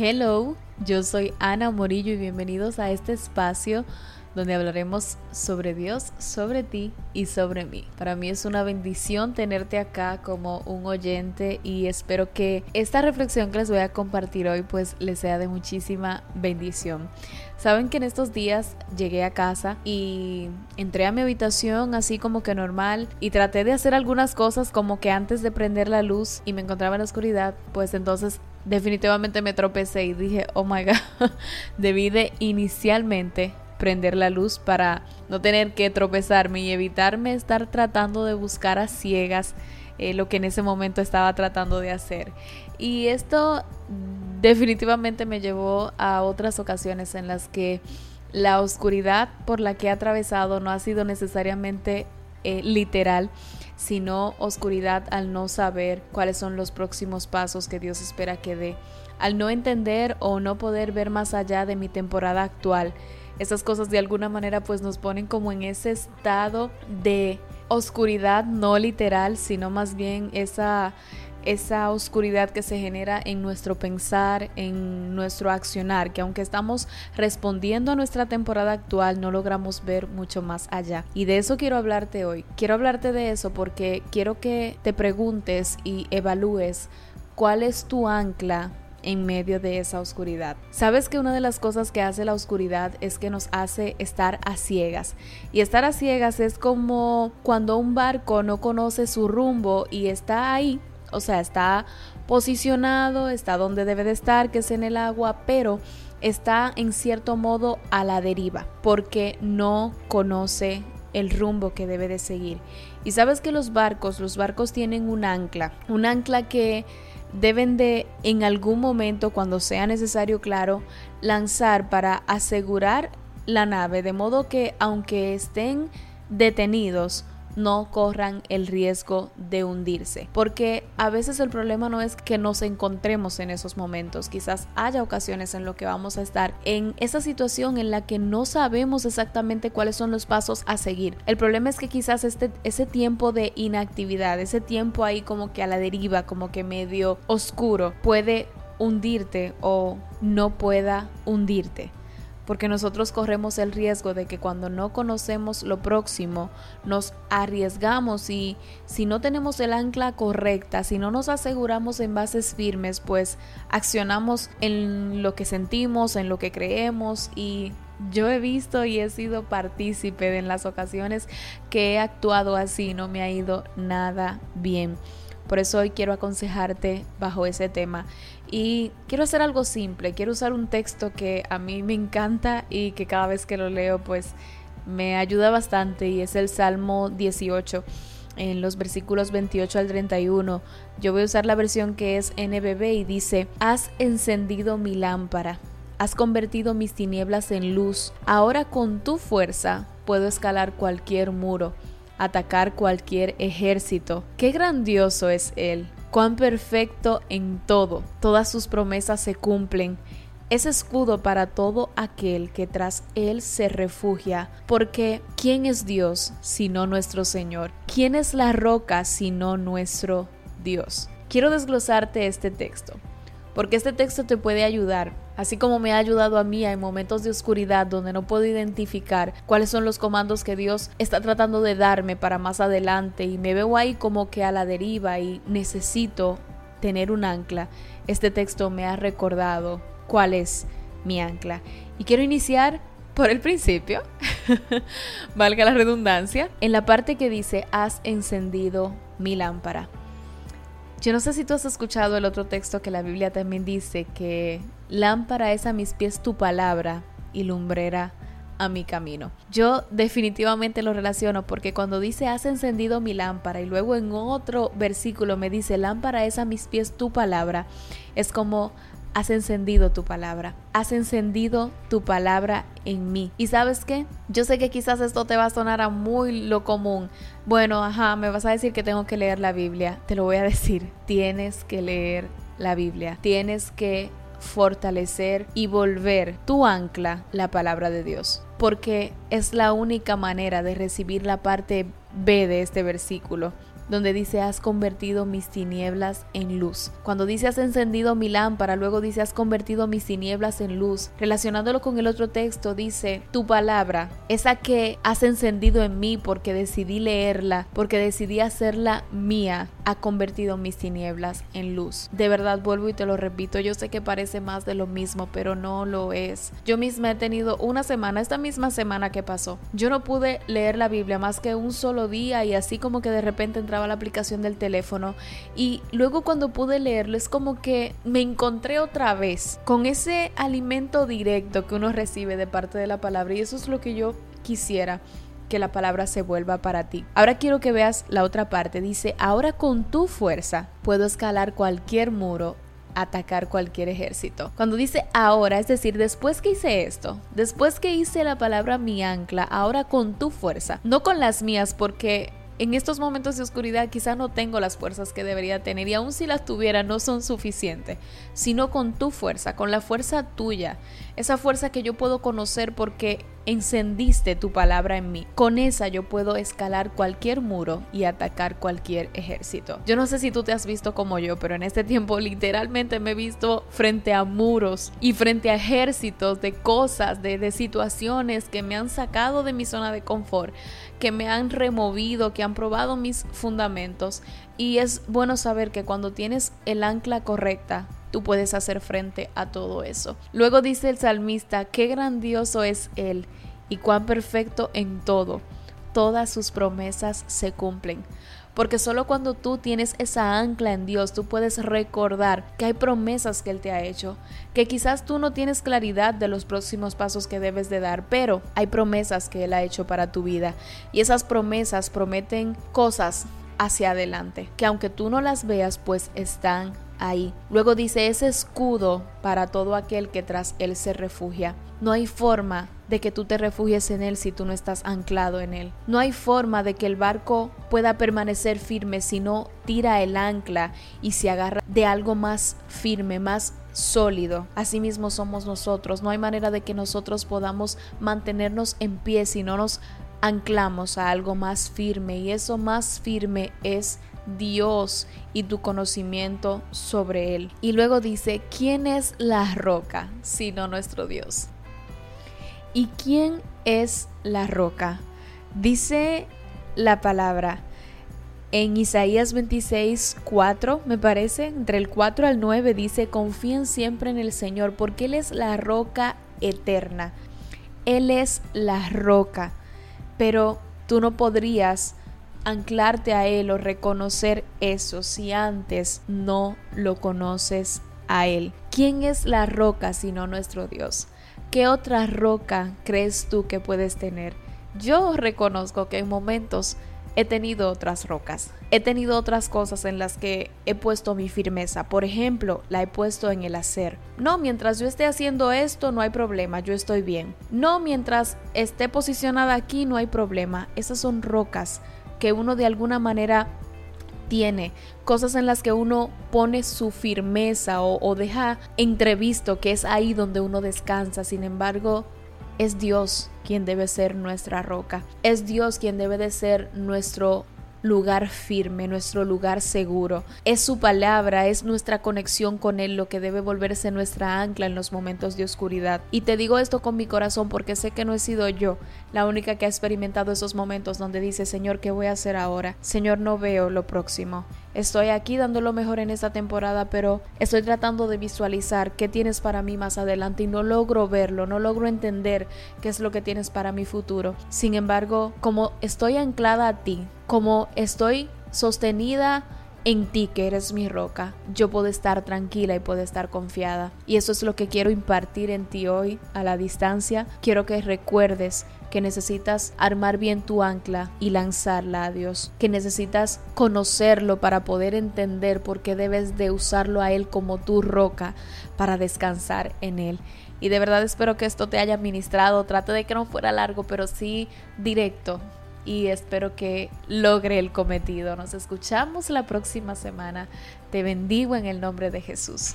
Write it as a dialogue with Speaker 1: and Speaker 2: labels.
Speaker 1: Hello, yo soy Ana Morillo y bienvenidos a este espacio donde hablaremos sobre Dios, sobre ti y sobre mí. Para mí es una bendición tenerte acá como un oyente y espero que esta reflexión que les voy a compartir hoy pues les sea de muchísima bendición. Saben que en estos días llegué a casa y entré a mi habitación así como que normal y traté de hacer algunas cosas como que antes de prender la luz y me encontraba en la oscuridad, pues entonces definitivamente me tropecé y dije, oh my god, debí de inicialmente prender la luz para no tener que tropezarme y evitarme estar tratando de buscar a ciegas eh, lo que en ese momento estaba tratando de hacer. Y esto definitivamente me llevó a otras ocasiones en las que la oscuridad por la que he atravesado no ha sido necesariamente eh, literal, sino oscuridad al no saber cuáles son los próximos pasos que Dios espera que dé, al no entender o no poder ver más allá de mi temporada actual. Esas cosas de alguna manera pues nos ponen como en ese estado de oscuridad no literal, sino más bien esa esa oscuridad que se genera en nuestro pensar, en nuestro accionar, que aunque estamos respondiendo a nuestra temporada actual, no logramos ver mucho más allá. Y de eso quiero hablarte hoy. Quiero hablarte de eso porque quiero que te preguntes y evalúes cuál es tu ancla en medio de esa oscuridad. Sabes que una de las cosas que hace la oscuridad es que nos hace estar a ciegas. Y estar a ciegas es como cuando un barco no conoce su rumbo y está ahí o sea, está posicionado, está donde debe de estar, que es en el agua, pero está en cierto modo a la deriva, porque no conoce el rumbo que debe de seguir. Y sabes que los barcos, los barcos tienen un ancla, un ancla que deben de en algún momento, cuando sea necesario, claro, lanzar para asegurar la nave, de modo que aunque estén detenidos, no corran el riesgo de hundirse. Porque a veces el problema no es que nos encontremos en esos momentos, quizás haya ocasiones en lo que vamos a estar en esa situación en la que no sabemos exactamente cuáles son los pasos a seguir. El problema es que quizás este, ese tiempo de inactividad, ese tiempo ahí como que a la deriva, como que medio oscuro, puede hundirte o no pueda hundirte porque nosotros corremos el riesgo de que cuando no conocemos lo próximo, nos arriesgamos y si no tenemos el ancla correcta, si no nos aseguramos en bases firmes, pues accionamos en lo que sentimos, en lo que creemos y yo he visto y he sido partícipe de en las ocasiones que he actuado así, no me ha ido nada bien. Por eso hoy quiero aconsejarte bajo ese tema. Y quiero hacer algo simple, quiero usar un texto que a mí me encanta y que cada vez que lo leo pues me ayuda bastante y es el Salmo 18 en los versículos 28 al 31. Yo voy a usar la versión que es NBB y dice, Has encendido mi lámpara, has convertido mis tinieblas en luz, ahora con tu fuerza puedo escalar cualquier muro atacar cualquier ejército. Qué grandioso es Él, cuán perfecto en todo, todas sus promesas se cumplen. Es escudo para todo aquel que tras Él se refugia, porque ¿quién es Dios sino nuestro Señor? ¿Quién es la roca sino nuestro Dios? Quiero desglosarte este texto, porque este texto te puede ayudar así como me ha ayudado a mí en momentos de oscuridad donde no puedo identificar cuáles son los comandos que Dios está tratando de darme para más adelante y me veo ahí como que a la deriva y necesito tener un ancla. Este texto me ha recordado cuál es mi ancla. Y quiero iniciar por el principio, valga la redundancia, en la parte que dice, has encendido mi lámpara. Yo no sé si tú has escuchado el otro texto que la Biblia también dice que lámpara es a mis pies tu palabra y lumbrera a mi camino. Yo definitivamente lo relaciono porque cuando dice has encendido mi lámpara y luego en otro versículo me dice lámpara es a mis pies tu palabra, es como has encendido tu palabra, has encendido tu palabra en mí. ¿Y sabes qué? Yo sé que quizás esto te va a sonar a muy lo común. Bueno, ajá, me vas a decir que tengo que leer la Biblia. Te lo voy a decir, tienes que leer la Biblia. Tienes que fortalecer y volver tu ancla, la palabra de Dios. Porque es la única manera de recibir la parte B de este versículo donde dice has convertido mis tinieblas en luz. Cuando dice has encendido mi lámpara, luego dice has convertido mis tinieblas en luz. Relacionándolo con el otro texto, dice tu palabra, esa que has encendido en mí porque decidí leerla, porque decidí hacerla mía, ha convertido mis tinieblas en luz. De verdad vuelvo y te lo repito, yo sé que parece más de lo mismo, pero no lo es. Yo misma he tenido una semana, esta misma semana que pasó, yo no pude leer la Biblia más que un solo día y así como que de repente entraba la aplicación del teléfono y luego cuando pude leerlo es como que me encontré otra vez con ese alimento directo que uno recibe de parte de la palabra y eso es lo que yo quisiera que la palabra se vuelva para ti. Ahora quiero que veas la otra parte. Dice, ahora con tu fuerza puedo escalar cualquier muro atacar cualquier ejército. Cuando dice ahora, es decir, después que hice esto, después que hice la palabra mi ancla, ahora con tu fuerza, no con las mías, porque en estos momentos de oscuridad quizá no tengo las fuerzas que debería tener y aun si las tuviera no son suficientes, sino con tu fuerza, con la fuerza tuya, esa fuerza que yo puedo conocer porque encendiste tu palabra en mí. Con esa yo puedo escalar cualquier muro y atacar cualquier ejército. Yo no sé si tú te has visto como yo, pero en este tiempo literalmente me he visto frente a muros y frente a ejércitos de cosas, de, de situaciones que me han sacado de mi zona de confort que me han removido, que han probado mis fundamentos. Y es bueno saber que cuando tienes el ancla correcta, tú puedes hacer frente a todo eso. Luego dice el salmista, qué grandioso es Él y cuán perfecto en todo. Todas sus promesas se cumplen. Porque solo cuando tú tienes esa ancla en Dios, tú puedes recordar que hay promesas que Él te ha hecho, que quizás tú no tienes claridad de los próximos pasos que debes de dar, pero hay promesas que Él ha hecho para tu vida. Y esas promesas prometen cosas hacia adelante, que aunque tú no las veas, pues están Luego dice, ese escudo para todo aquel que tras Él se refugia. No hay forma de que tú te refugies en Él si tú no estás anclado en Él. No hay forma de que el barco pueda permanecer firme si no tira el ancla y se agarra de algo más firme, más sólido. Asimismo somos nosotros. No hay manera de que nosotros podamos mantenernos en pie si no nos anclamos a algo más firme y eso más firme es Dios y tu conocimiento sobre Él. Y luego dice, ¿quién es la roca sino nuestro Dios? ¿Y quién es la roca? Dice la palabra en Isaías 26, 4, me parece, entre el 4 al 9 dice, confíen siempre en el Señor porque Él es la roca eterna. Él es la roca, pero tú no podrías anclarte a Él o reconocer eso si antes no lo conoces a Él. ¿Quién es la roca sino nuestro Dios? ¿Qué otra roca crees tú que puedes tener? Yo reconozco que en momentos he tenido otras rocas, he tenido otras cosas en las que he puesto mi firmeza. Por ejemplo, la he puesto en el hacer. No, mientras yo esté haciendo esto no hay problema, yo estoy bien. No, mientras esté posicionada aquí no hay problema. Esas son rocas que uno de alguna manera tiene, cosas en las que uno pone su firmeza o, deja entrevisto que es ahí donde uno descansa. Sin embargo, es Dios quien debe ser nuestra roca. Es Dios quien debe de ser nuestro lugar firme, nuestro lugar seguro. Es su palabra, es nuestra conexión con Él lo que debe volverse nuestra ancla en los momentos de oscuridad. Y te digo esto con mi corazón porque sé que no he sido yo la única que ha experimentado esos momentos donde dice, Señor, ¿qué voy a hacer ahora? Señor, no veo lo próximo. Estoy aquí dando lo mejor en esta temporada, pero estoy tratando de visualizar qué tienes para mí más adelante y no logro verlo, no logro entender qué es lo que tienes para mi futuro. Sin embargo, como estoy anclada a ti, como estoy sostenida en ti que eres mi roca, yo puedo estar tranquila y puedo estar confiada. Y eso es lo que quiero impartir en ti hoy a la distancia. Quiero que recuerdes que necesitas armar bien tu ancla y lanzarla a Dios, que necesitas conocerlo para poder entender por qué debes de usarlo a Él como tu roca para descansar en Él. Y de verdad espero que esto te haya ministrado. Trate de que no fuera largo, pero sí directo. Y espero que logre el cometido. Nos escuchamos la próxima semana. Te bendigo en el nombre de Jesús.